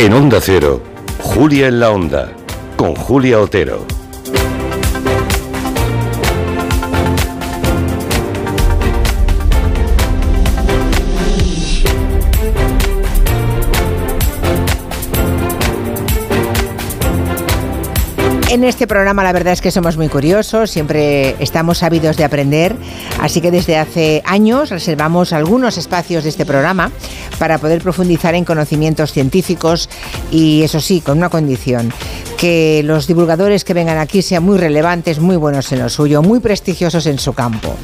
En Onda Cero, Julia en la Onda, con Julia Otero. En este programa la verdad es que somos muy curiosos, siempre estamos ávidos de aprender, así que desde hace años reservamos algunos espacios de este programa para poder profundizar en conocimientos científicos y eso sí, con una condición, que los divulgadores que vengan aquí sean muy relevantes, muy buenos en lo suyo, muy prestigiosos en su campo.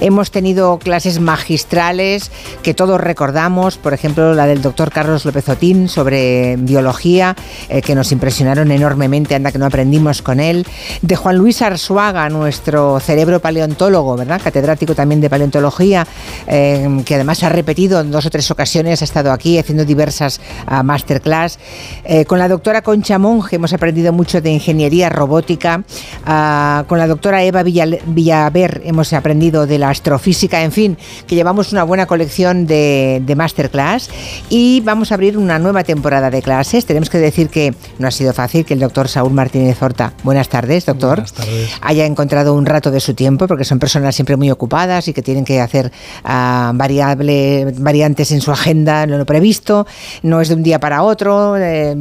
Hemos tenido clases magistrales que todos recordamos, por ejemplo la del doctor Carlos López Otín sobre biología, eh, que nos impresionaron enormemente, anda que no aprendimos con él, de Juan Luis Arzuaga, nuestro cerebro paleontólogo, ¿verdad? Catedrático también de paleontología, eh, que además ha repetido en dos o tres ocasiones, ha estado aquí haciendo diversas uh, masterclass. Eh, con la doctora Concha Monge hemos aprendido mucho de ingeniería robótica. Uh, con la doctora Eva Villal Villaver hemos aprendido de la astrofísica, en fin, que llevamos una buena colección de, de masterclass y vamos a abrir una nueva temporada de clases. Tenemos que decir que no ha sido fácil que el doctor Saúl Martínez Horta Buenas tardes, doctor. Buenas tardes. Haya encontrado un rato de su tiempo, porque son personas siempre muy ocupadas y que tienen que hacer uh, variable, variantes en su agenda, lo previsto. No es de un día para otro. Eh,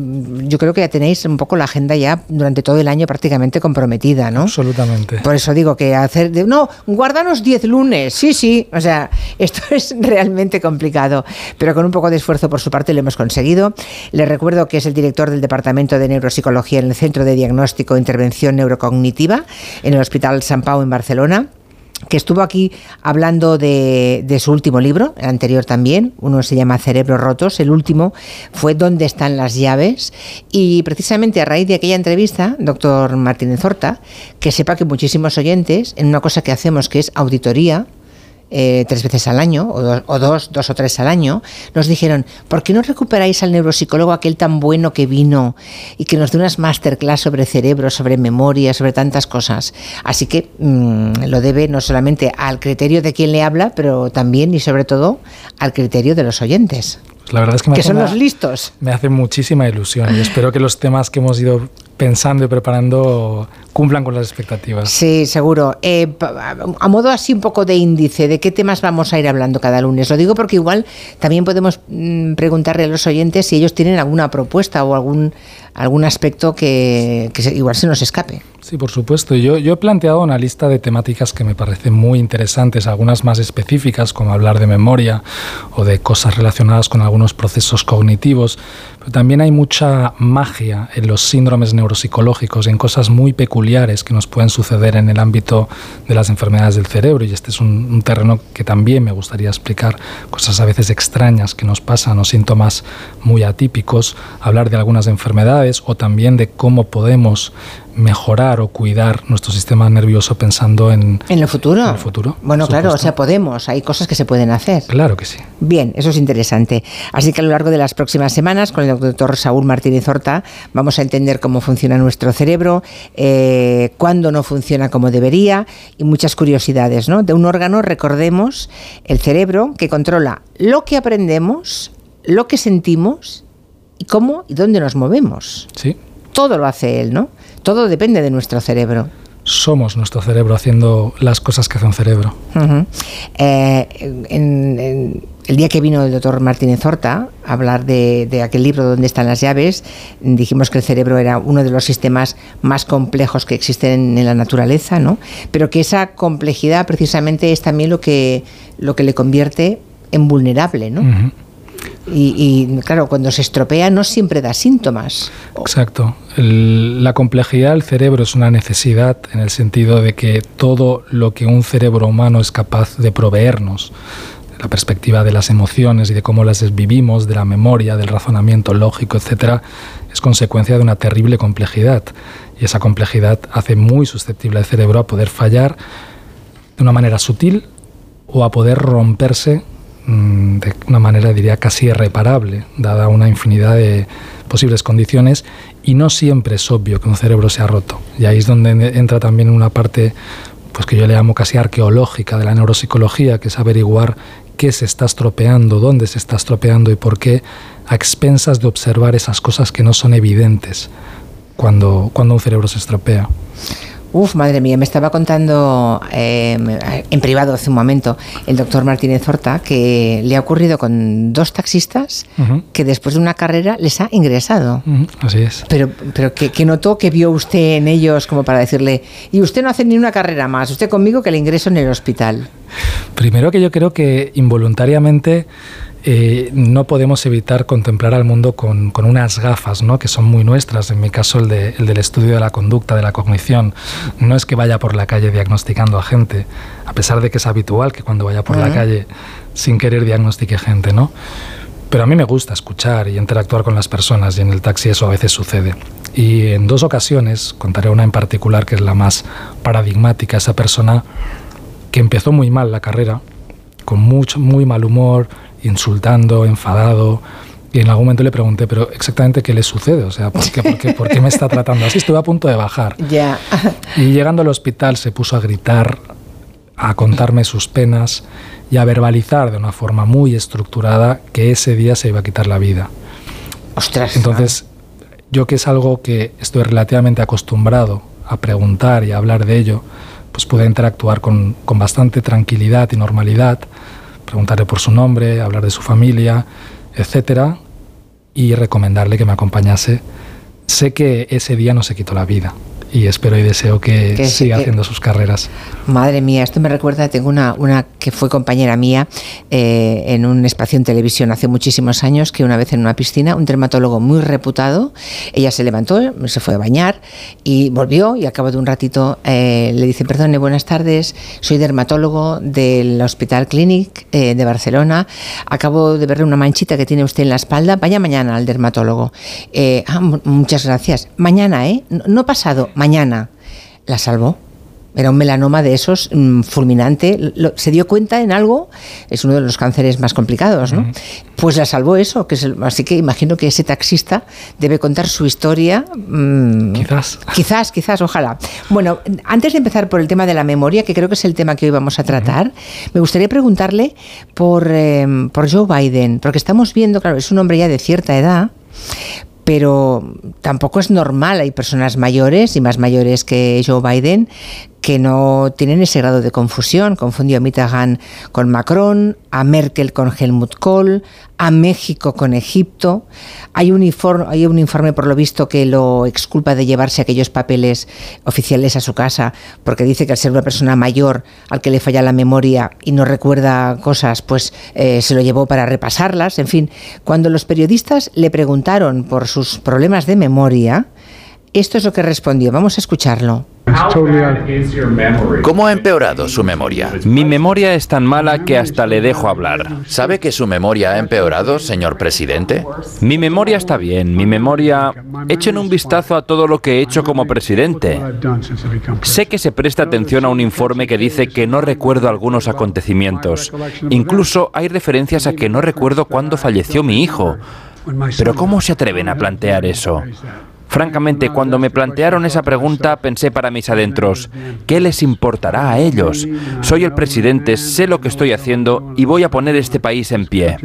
yo creo que ya tenéis un poco la agenda ya durante todo el año prácticamente comprometida, ¿no? Absolutamente. Por eso digo que hacer. De, no, guárdanos 10 lunes. Sí, sí. O sea, esto es realmente complicado. Pero con un poco de esfuerzo por su parte lo hemos conseguido. Les recuerdo que es el director del Departamento de Neuropsicología en el Centro de Diagnóstico Intervención Neurocognitiva en el Hospital San Pau en Barcelona que estuvo aquí hablando de, su último libro, el anterior también, uno se llama Cerebros Rotos, el último fue ¿Dónde están las llaves? Y precisamente a raíz de aquella entrevista, doctor Martínez Horta, que sepa que muchísimos oyentes, en una cosa que hacemos que es auditoría, eh, tres veces al año, o, do, o, dos, dos o tres al año, nos dijeron, ¿por qué no recuperáis al neuropsicólogo aquel tan bueno que vino y que nos dio unas masterclass sobre cerebro, sobre memoria, sobre tantas cosas? Así que mmm, lo debe no solamente al criterio de quien le habla, pero también y sobre todo al criterio de los oyentes. La verdad es que, me que hace son una, los listos. Me hace muchísima ilusión y espero que los temas que hemos ido pensando y preparando cumplan con las expectativas. Sí, seguro. Eh, a modo así un poco de índice, ¿de qué temas vamos a ir hablando cada lunes? Lo digo porque igual también podemos mmm, preguntarle a los oyentes si ellos tienen alguna propuesta o algún, algún aspecto que, que igual se nos escape. Sí, por supuesto. Yo, yo he planteado una lista de temáticas que me parecen muy interesantes, algunas más específicas, como hablar de memoria o de cosas relacionadas con algunos procesos cognitivos, pero también hay mucha magia en los síndromes neuropsicológicos, en cosas muy peculiares que nos pueden suceder en el ámbito de las enfermedades del cerebro, y este es un, un terreno que también me gustaría explicar, cosas a veces extrañas que nos pasan o síntomas muy atípicos, hablar de algunas enfermedades o también de cómo podemos mejorar o cuidar nuestro sistema nervioso pensando en, ¿En el futuro. En el futuro bueno, claro, o sea, podemos, hay cosas que se pueden hacer. Claro que sí. Bien, eso es interesante. Así que a lo largo de las próximas semanas, con el doctor Saúl Martínez Horta, vamos a entender cómo funciona nuestro cerebro, eh, cuándo no funciona como debería y muchas curiosidades, ¿no? De un órgano, recordemos, el cerebro, que controla lo que aprendemos, lo que sentimos y cómo y dónde nos movemos. Sí. Todo lo hace él, ¿no? Todo depende de nuestro cerebro. Somos nuestro cerebro haciendo las cosas que hace un cerebro. Uh -huh. eh, en, en, el día que vino el doctor Martínez Horta a hablar de, de, aquel libro donde están las llaves, dijimos que el cerebro era uno de los sistemas más complejos que existen en la naturaleza, ¿no? Pero que esa complejidad precisamente es también lo que, lo que le convierte en vulnerable, ¿no? Uh -huh. Y, y, claro, cuando se estropea no siempre da síntomas. Exacto. La complejidad del cerebro es una necesidad en el sentido de que todo lo que un cerebro humano es capaz de proveernos, la perspectiva de las emociones y de cómo las vivimos, de la memoria, del razonamiento lógico, etcétera, es consecuencia de una terrible complejidad. Y esa complejidad hace muy susceptible al cerebro a poder fallar de una manera sutil o a poder romperse de una manera diría casi irreparable, dada una infinidad de posibles condiciones, y no siempre es obvio que un cerebro se ha roto. Y ahí es donde entra también una parte pues que yo le llamo casi arqueológica de la neuropsicología, que es averiguar qué se está estropeando, dónde se está estropeando y por qué, a expensas de observar esas cosas que no son evidentes cuando, cuando un cerebro se estropea. Uf, madre mía, me estaba contando eh, en privado hace un momento el doctor Martínez Horta que le ha ocurrido con dos taxistas que después de una carrera les ha ingresado. Así es. Pero, pero ¿qué, notó que vio usted en ellos como para decirle, y usted no hace ni una carrera más, usted conmigo que le ingreso en el hospital? Primero que yo creo que involuntariamente eh, no podemos evitar contemplar al mundo con, unas gafas, ¿no? que son muy nuestras, en mi caso el, del estudio de la conducta, de la cognición. No es que vaya por la calle diagnosticando a gente, a pesar de que es habitual que cuando vaya por la calle sin querer diagnostique gente, ¿no? Pero a mí me gusta escuchar y interactuar con las personas y en el taxi eso a veces sucede. Y en dos ocasiones, contaré una en particular que es la más paradigmática, esa persona que empezó muy mal la carrera, con mucho, muy mal humor, insultando, enfadado. Y en algún momento le pregunté, pero exactamente qué le sucede, o sea, ¿por qué, por qué, me está tratando así? Estuve a punto de bajar. Ya. Y llegando al hospital se puso a gritar, a contarme sus penas y a verbalizar de una forma muy estructurada que ese día se iba a quitar la vida. Ostras. Entonces, yo que es algo que estoy relativamente acostumbrado a preguntar y a hablar de ello, pues pude interactuar con, con bastante tranquilidad y normalidad preguntarle por su nombre, hablar de su familia, etcétera, y recomendarle que me acompañase. Sé que ese día no se quitó la vida, y espero y deseo que, siga haciendo sus carreras. Madre mía, esto me recuerda, tengo una, una que fue compañera mía eh, en un espacio en televisión hace muchísimos años, que una vez en una piscina, un dermatólogo muy reputado, ella se levantó, se fue a bañar y volvió y al cabo de un ratito eh, le dice, perdone, buenas tardes, soy dermatólogo del Hospital Clinic eh, de Barcelona, acabo de ver una manchita que tiene usted en la espalda, vaya mañana al dermatólogo. Ah, muchas gracias. Mañana, ¿eh? No, no pasado, mañana. La salvó. Era un melanoma de esos mm, fulminante. se dio cuenta en algo, es uno de los cánceres más complicados, ¿no? Pues la salvó eso. Que es así que imagino que ese taxista debe contar su historia. Mm, quizás. Quizás, quizás, ojalá. Bueno, antes de empezar por el tema de la memoria, que creo que es el tema que hoy vamos a tratar, me gustaría preguntarle por, em, por Joe Biden, porque estamos viendo, claro, es un hombre ya de cierta edad pero tampoco es normal. Hay personas mayores y más mayores que Joe Biden que no tienen ese grado de confusión. Confundió a Mitterrand con Macron, a Merkel con Helmut Kohl, a México con Egipto. Hay un, informe, hay un informe, por lo visto, que lo exculpa de llevarse aquellos papeles oficiales a su casa, porque dice que al ser una persona mayor al que le falla la memoria y no recuerda cosas, pues eh, se lo llevó para repasarlas. En fin, cuando los periodistas le preguntaron por sus problemas de memoria, esto es lo que respondió. Vamos a escucharlo. ¿Cómo ha empeorado su memoria? Mi memoria es tan mala que hasta le dejo hablar. ¿Sabe que su memoria ha empeorado, señor presidente? Mi memoria está bien, mi memoria... Echen un vistazo a todo lo que he hecho como presidente. Sé que se presta atención a un informe que dice que no recuerdo algunos acontecimientos. Incluso hay referencias a que no recuerdo cuándo falleció mi hijo. Pero ¿cómo se atreven a plantear eso? Francamente, cuando me plantearon esa pregunta pensé para mis adentros, ¿qué les importará a ellos? Soy el presidente, sé lo que estoy haciendo y voy a poner este país en pie.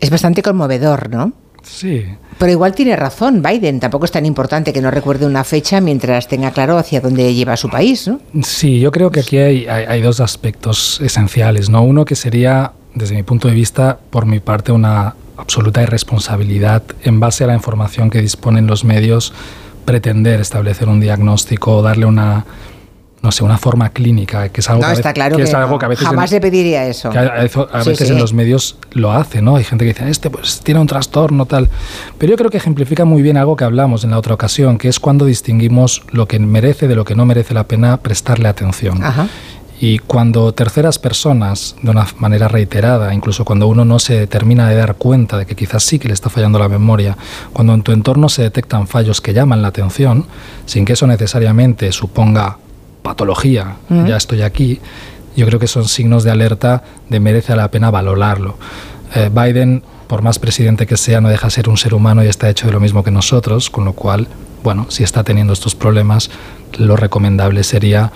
Es bastante conmovedor, ¿no? Sí. Pero igual tiene razón Biden, tampoco es tan importante que no recuerde una fecha mientras tenga claro hacia dónde lleva su país, ¿no? Sí, yo creo que aquí hay, hay dos aspectos esenciales, ¿no? Uno que sería, desde mi punto de vista, por mi parte, una absoluta irresponsabilidad en base a la información que disponen los medios pretender establecer un diagnóstico o darle una no sé, una forma clínica, que es algo, que, está claro que, es algo que a veces jamás le pediría eso. a, veces en los medios lo hace, ¿no? Hay gente que dice, este pues tiene un trastorno tal, pero yo creo que ejemplifica muy bien algo que hablamos en la otra ocasión, que es cuando distinguimos lo que merece de lo que no merece la pena prestarle atención. Ajá. Y cuando terceras personas, de una manera reiterada, incluso cuando uno no se termina de dar cuenta de que quizás sí que le está fallando la memoria, cuando en tu entorno se detectan fallos que llaman la atención, sin que eso necesariamente suponga patología, ya estoy aquí, yo creo que son signos de alerta de merece la pena valorarlo. Eh, Biden, por más presidente que sea, no deja de ser un ser humano y está hecho de lo mismo que nosotros, con lo cual, bueno, si está teniendo estos problemas, lo recomendable sería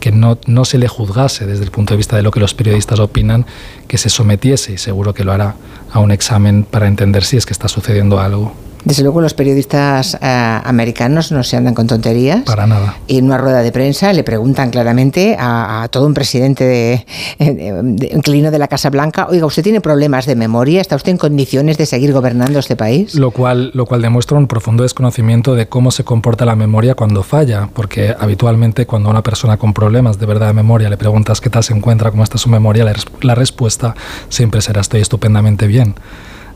que no, no se le juzgase desde el punto de vista de lo que los periodistas opinan, que se sometiese, y seguro que lo hará, a un examen para entender si es que está sucediendo algo. Desde luego los periodistas eh, americanos no se andan con tonterías. Para nada. Y en una rueda de prensa le preguntan claramente a, todo un presidente de, de, de la Casa Blanca, oiga, ¿usted tiene problemas de memoria? ¿Está usted en condiciones de seguir gobernando este país? Lo cual, lo cual demuestra un profundo desconocimiento de cómo se comporta la memoria cuando falla, porque habitualmente cuando a una persona con problemas de verdad de memoria le preguntas qué tal se encuentra, cómo está su memoria, la respuesta siempre será estoy estupendamente bien.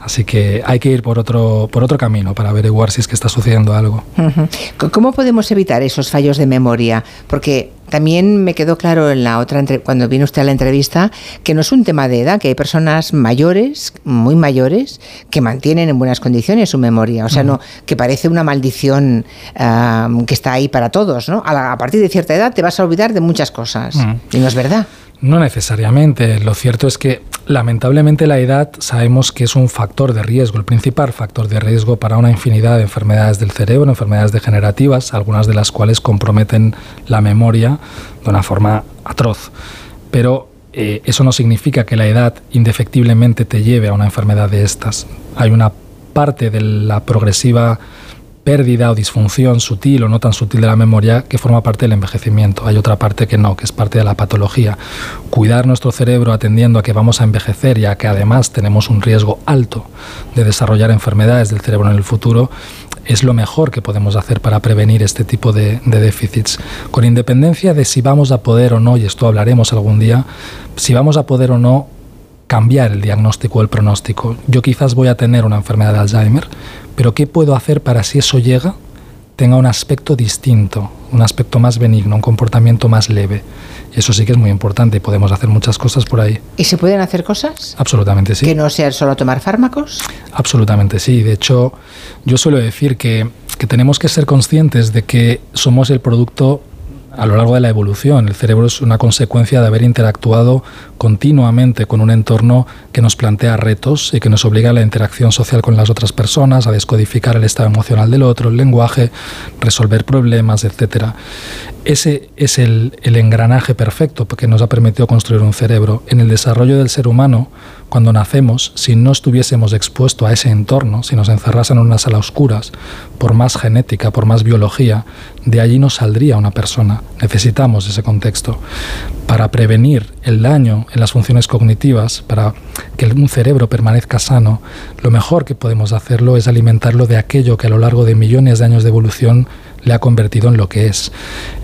Así que hay que ir por otro, por otro camino para averiguar si es que está sucediendo algo. ¿Cómo podemos evitar esos fallos de memoria? Porque también me quedó claro en la otra cuando vino usted a la entrevista que no es un tema de edad, que hay personas mayores, muy mayores, que mantienen en buenas condiciones su memoria. O sea, no que parece una maldición que está ahí para todos, ¿no? A, partir de cierta edad te vas a olvidar de muchas cosas. Y no es verdad. No necesariamente. Lo cierto es que lamentablemente la edad sabemos que es un factor de riesgo, el principal factor de riesgo para una infinidad de enfermedades del cerebro, enfermedades degenerativas, algunas de las cuales comprometen la memoria de una forma atroz. Pero eh, eso no significa que la edad indefectiblemente te lleve a una enfermedad de estas. Hay una parte de la progresiva pérdida o disfunción sutil o no tan sutil de la memoria que forma parte del envejecimiento. Hay otra parte que no, que es parte de la patología. Cuidar nuestro cerebro atendiendo a que vamos a envejecer y a que además tenemos un riesgo alto de desarrollar enfermedades del cerebro en el futuro es lo mejor que podemos hacer para prevenir este tipo de, de, déficits, con independencia de si vamos a poder o no, y esto hablaremos algún día, si vamos a poder o no cambiar el diagnóstico o el pronóstico. Yo quizás voy a tener una enfermedad de Alzheimer, pero ¿qué puedo hacer para si eso llega tenga un aspecto distinto, un aspecto más benigno, un comportamiento más leve? Y eso sí que es muy importante y podemos hacer muchas cosas por ahí. ¿Y se pueden hacer cosas? Absolutamente sí. ¿Que no sea solo tomar fármacos? Absolutamente sí. De hecho, yo suelo decir que, que tenemos que ser conscientes de que somos el producto a lo largo de la evolución. El cerebro es una consecuencia de haber interactuado continuamente con un entorno que nos plantea retos y que nos obliga a la interacción social con las otras personas, a descodificar el estado emocional del otro, el lenguaje, resolver problemas, etc. Ese es el, el engranaje perfecto que nos ha permitido construir un cerebro. En el desarrollo del ser humano, cuando nacemos, si no estuviésemos expuestos a ese entorno, si nos encerrasen en una sala oscuras, por más genética, por más biología, de allí no saldría una persona. Necesitamos ese contexto. Para prevenir el daño en las funciones cognitivas, para que un cerebro permanezca sano, lo mejor que podemos hacerlo es alimentarlo de aquello que a lo largo de millones de años de evolución le ha convertido en lo que es.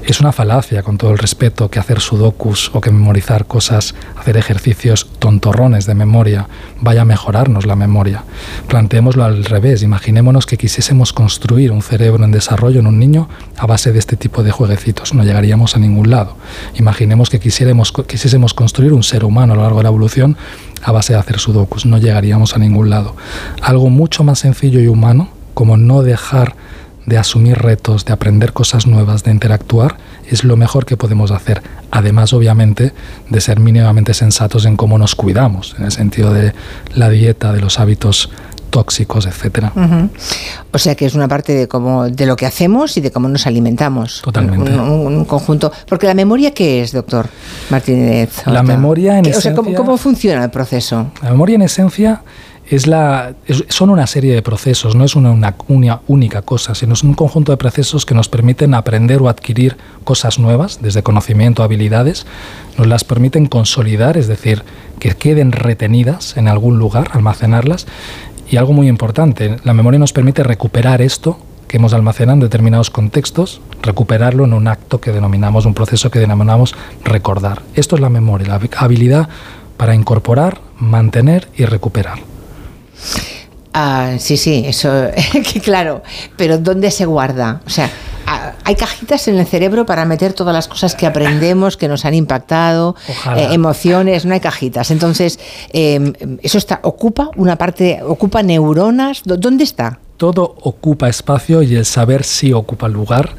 Es una falacia, con todo el respeto, que hacer sudokus o que memorizar cosas, hacer ejercicios tontorrones de memoria, vaya a mejorarnos la memoria. Planteémoslo al revés, imaginémonos que quisiésemos construir un cerebro en desarrollo en un niño a base de este tipo de jueguecitos, no llegaríamos a ningún lado. Imaginemos que quisiéramos, quisiésemos construir un ser humano a lo largo de la evolución a base de hacer sudokus, no llegaríamos a ningún lado. Algo mucho más sencillo y humano, como no dejar de asumir retos, de aprender cosas nuevas, de interactuar, es lo mejor que podemos hacer. Además, obviamente, de ser mínimamente sensatos en cómo nos cuidamos, en el sentido de la dieta, de los hábitos tóxicos, etcétera. O sea que es una parte de cómo de lo que hacemos y de cómo nos alimentamos. Totalmente. Un, conjunto. Porque la memoria qué es, doctor Martínez. La memoria en esencia. O sea, ¿cómo, funciona el proceso? La memoria en esencia es son una serie de procesos, no es una, una, única cosa, sino es un conjunto de procesos que nos permiten aprender o adquirir cosas nuevas, desde conocimiento, habilidades, nos las permiten consolidar, es decir, que queden retenidas en algún lugar, almacenarlas, y algo muy importante, la memoria nos permite recuperar esto que hemos almacenado en determinados contextos, recuperarlo en un acto que denominamos, un proceso que denominamos recordar. Esto es la memoria, la habilidad para incorporar, mantener y recuperar. Ah, sí, sí, eso, claro, pero ¿dónde se guarda? O sea, hay cajitas en el cerebro para meter todas las cosas que aprendemos, que nos han impactado, eh, emociones, no hay cajitas. Entonces, em, eso está, ocupa una parte, ocupa neuronas, ¿dónde está? todo ocupa espacio y el saber sí ocupa lugar.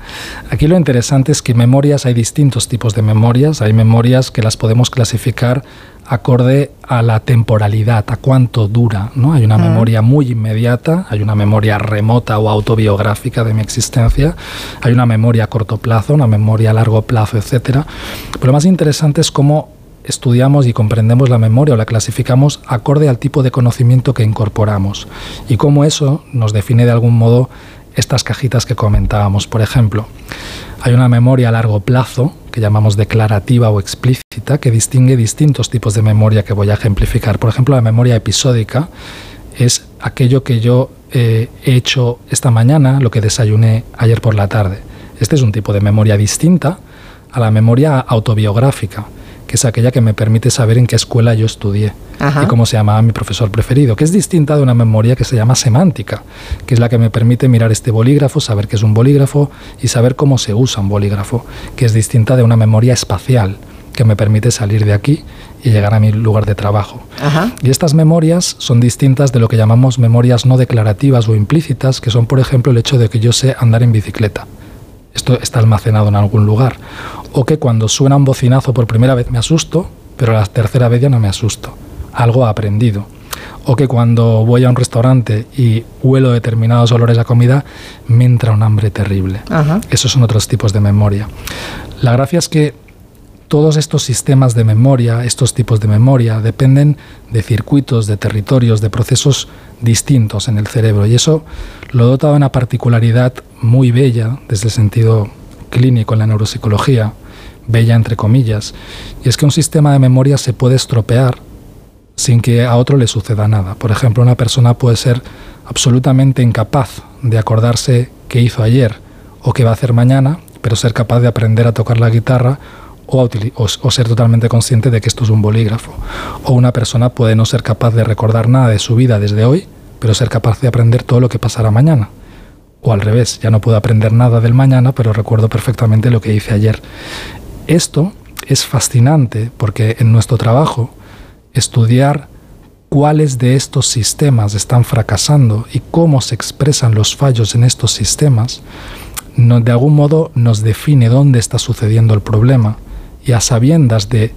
Aquí lo interesante es que memorias hay distintos tipos de memorias. Hay memorias que las podemos clasificar acorde a la temporalidad, a cuánto dura. ¿no? Hay una memoria muy inmediata, hay una memoria remota o autobiográfica de mi existencia, hay una memoria a corto plazo, una memoria a largo plazo, etc. Pero lo más interesante es cómo estudiamos y comprendemos la memoria o la clasificamos acorde al tipo de conocimiento que incorporamos y cómo eso nos define de algún modo estas cajitas que comentábamos. Por ejemplo, hay una memoria a largo plazo que llamamos declarativa o explícita que distingue distintos tipos de memoria que voy a ejemplificar. Por ejemplo, la memoria episódica es aquello que yo eh, he hecho esta mañana, lo que desayuné ayer por la tarde. Este es un tipo de memoria distinta a la memoria autobiográfica que es aquella que me permite saber en qué escuela yo estudié y cómo se llamaba mi profesor preferido, que es distinta de una memoria que se llama semántica, que es la que me permite mirar este bolígrafo, saber qué es un bolígrafo y saber cómo se usa un bolígrafo, que es distinta de una memoria espacial, que me permite salir de aquí y llegar a mi lugar de trabajo. Y estas memorias son distintas de lo que llamamos memorias no declarativas o implícitas, que son, por ejemplo, el hecho de que yo sé andar en bicicleta. Esto está almacenado en algún lugar o que cuando suena un bocinazo por primera vez me asusto, pero la tercera vez ya no me asusto. Algo aprendido. O que cuando voy a un restaurante y huelo determinados olores a comida, me entra un hambre terrible. Esos son otros tipos de memoria. La gracia es que todos estos sistemas de memoria, estos tipos de memoria, dependen de circuitos, de territorios, de procesos distintos en el cerebro. Y eso lo dota de una particularidad muy bella desde el sentido clínico en la neuropsicología, bella entre comillas, y es que un sistema de memoria se puede estropear sin que a otro le suceda nada. Por ejemplo, una persona puede ser absolutamente incapaz de acordarse qué hizo ayer o qué va a hacer mañana, pero ser capaz de aprender a tocar la guitarra o, ser totalmente consciente de que esto es un bolígrafo. O una persona puede no ser capaz de recordar nada de su vida desde hoy, pero ser capaz de aprender todo lo que pasará mañana. O al revés, ya no puedo aprender nada del mañana, pero recuerdo perfectamente lo que hice ayer. Esto es fascinante porque en nuestro trabajo estudiar cuáles de estos sistemas están fracasando y cómo se expresan los fallos en estos sistemas, de algún modo nos define dónde está sucediendo el problema y a sabiendas de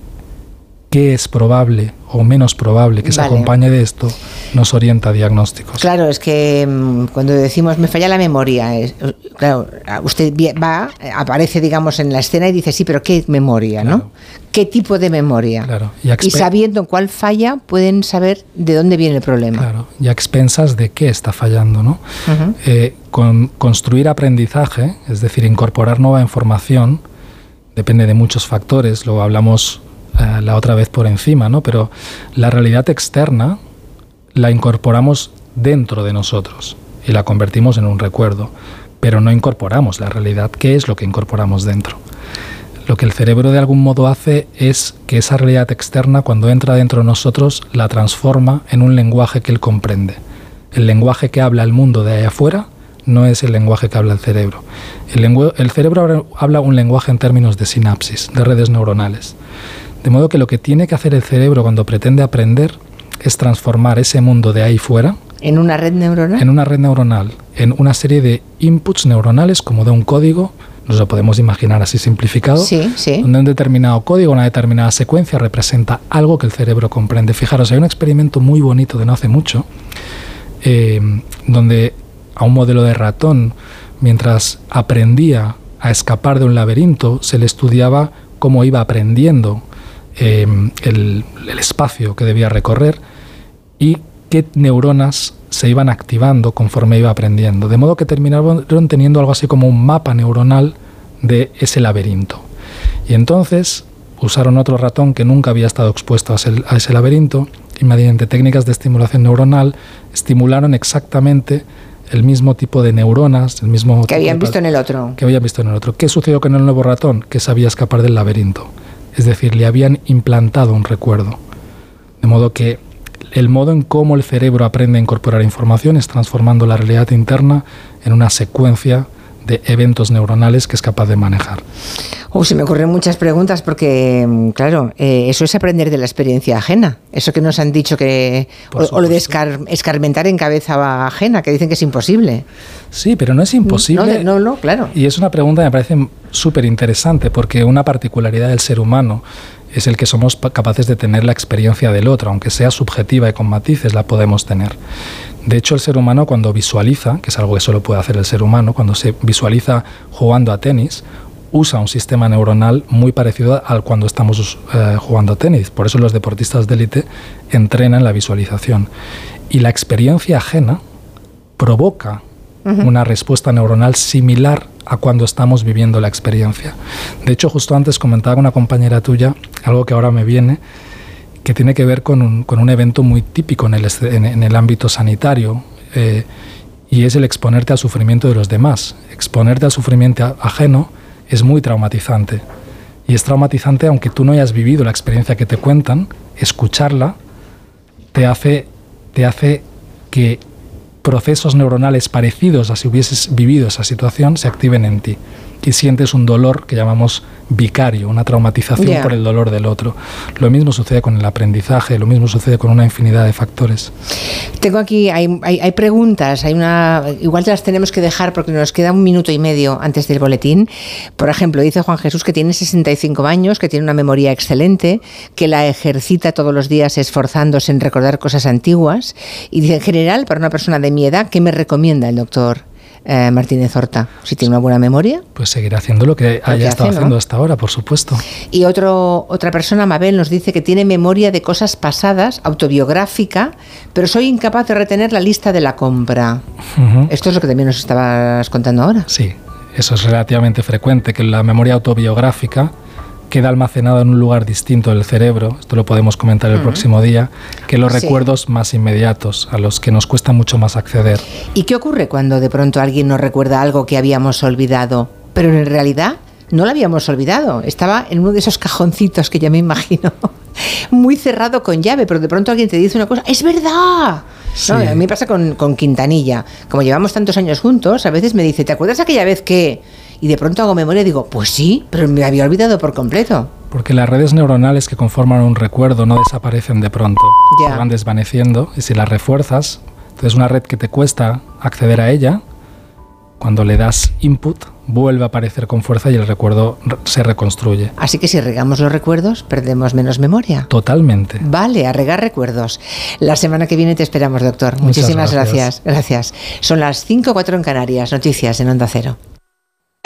qué es probable o menos probable que se acompañe de esto, nos orienta a diagnósticos. Claro, es que mm, cuando decimos me falla la memoria, claro, usted va, aparece, digamos, en la escena y dice, sí, pero ¿qué memoria, no? ¿Qué tipo de memoria? Claro. Y, sabiendo cuál falla, pueden saber de dónde viene el problema. Claro, y a expensas de qué está fallando, ¿no? Eh, con construir aprendizaje, es decir, incorporar nueva información, depende de muchos factores, lo hablamos eh, la otra vez por encima, ¿no? Pero la realidad externa la incorporamos dentro de nosotros y la convertimos en un recuerdo, pero no incorporamos la realidad. ¿Qué es lo que incorporamos dentro? Lo que el cerebro de algún modo hace es que esa realidad externa, cuando entra dentro de nosotros, la transforma en un lenguaje que él comprende. El lenguaje que habla el mundo de allá afuera no es el lenguaje que habla el cerebro. El, el cerebro habla un lenguaje en términos de sinapsis, de redes neuronales. De modo que lo que tiene que hacer el cerebro cuando pretende aprender es transformar ese mundo de ahí fuera. ¿En una red neuronal? En una red neuronal, en una serie de inputs neuronales como de un código, nos lo podemos imaginar así simplificado, sí, sí. donde un determinado código, una determinada secuencia representa algo que el cerebro comprende. Fijaros, hay un experimento muy bonito de no hace mucho, eh, donde a un modelo de ratón, mientras aprendía a escapar de un laberinto, se le estudiaba cómo iba aprendiendo Em, el, espacio que debía recorrer y qué neuronas se iban activando conforme iba aprendiendo. De modo que terminaron teniendo algo así como un mapa neuronal de ese laberinto. Y entonces usaron otro ratón que nunca había estado expuesto a ese, a ese laberinto y mediante técnicas de estimulación neuronal estimularon exactamente el mismo tipo de neuronas, el mismo que habían visto en el otro. Que habían visto en el otro. ¿Qué sucedió con el nuevo ratón? Que sabía escapar del laberinto es decir, le habían implantado un recuerdo. De modo que el modo en cómo el cerebro aprende a incorporar información es transformando la realidad interna en una secuencia de eventos neuronales que es capaz de manejar. Oh, se me ocurren muchas preguntas porque, mm, claro, eh, eso es aprender de la experiencia ajena. Eso que nos han dicho que. O, lo de escarmentar en cabeza ajena, que dicen que es imposible. Sí, pero no es imposible. No, no, claro. Y es una pregunta que me parece súper interesante porque una particularidad del ser humano es el que somos capaces de tener la experiencia del otro, aunque sea subjetiva y con matices, la podemos tener. De hecho, el ser humano cuando visualiza, que es algo que solo puede hacer el ser humano, cuando se visualiza jugando a tenis, usa un sistema neuronal muy parecido al cuando estamos eh, jugando a tenis. Por eso los deportistas de élite entrenan la visualización. Y la experiencia ajena provoca una respuesta neuronal similar a cuando estamos viviendo la experiencia. De hecho, justo antes comentaba una compañera tuya algo que ahora me viene, que tiene que ver con un, evento muy típico en el, ámbito sanitario, eh, y es el exponerte al sufrimiento de los demás. Exponerte al sufrimiento ajeno es muy traumatizante. Y es traumatizante aunque tú no hayas vivido la experiencia que te cuentan, escucharla te hace, te hace que procesos neuronales parecidos a si hubieses vivido esa situación se activen en ti y sientes un dolor que llamamos vicario, una traumatización por el dolor del otro. Lo mismo sucede con el aprendizaje, lo mismo sucede con una infinidad de factores. Tengo aquí, hay, hay, preguntas, hay una, igual las tenemos que dejar porque nos queda un minuto y medio antes del boletín. Por ejemplo, dice Juan Jesús que tiene 65 años, que tiene una memoria excelente, que la ejercita todos los días esforzándose en recordar cosas antiguas. Y dice, en general, para una persona de mi edad, ¿qué me recomienda el doctor? Eh, Martínez Horta, si tiene una buena memoria. Pues seguirá haciendo lo que haya estado haciendo hasta ahora, por supuesto. Y otro, otra persona, Mabel, nos dice que tiene memoria de cosas pasadas, autobiográfica, pero soy incapaz de retener la lista de la compra. Esto es lo que también nos estabas contando ahora. Sí, eso es relativamente frecuente, que la memoria autobiográfica queda almacenado en un lugar distinto del cerebro, esto lo podemos comentar el próximo día, que los recuerdos más inmediatos, a los que nos cuesta mucho más acceder. ¿Y qué ocurre cuando de pronto alguien nos recuerda algo que habíamos olvidado, pero en realidad no lo habíamos olvidado, estaba en uno de esos cajoncitos que ya me imagino, muy cerrado con llave, pero de pronto alguien te dice una cosa, es verdad. a mí me pasa con, con Quintanilla, como llevamos tantos años juntos, a veces me dice, ¿te acuerdas aquella vez que y de pronto hago memoria y digo, pues sí, pero me había olvidado por completo. Porque las redes neuronales que conforman un recuerdo no desaparecen de pronto, se van desvaneciendo y si las refuerzas, entonces una red que te cuesta acceder a ella, cuando le das input, vuelve a aparecer con fuerza y el recuerdo se reconstruye. Así que si regamos los recuerdos, perdemos menos memoria. Totalmente. Vale, a regar recuerdos. La semana que viene te esperamos, doctor. Muchísimas gracias. gracias. Son las 5 o 4 en Canarias. Noticias en Onda Cero.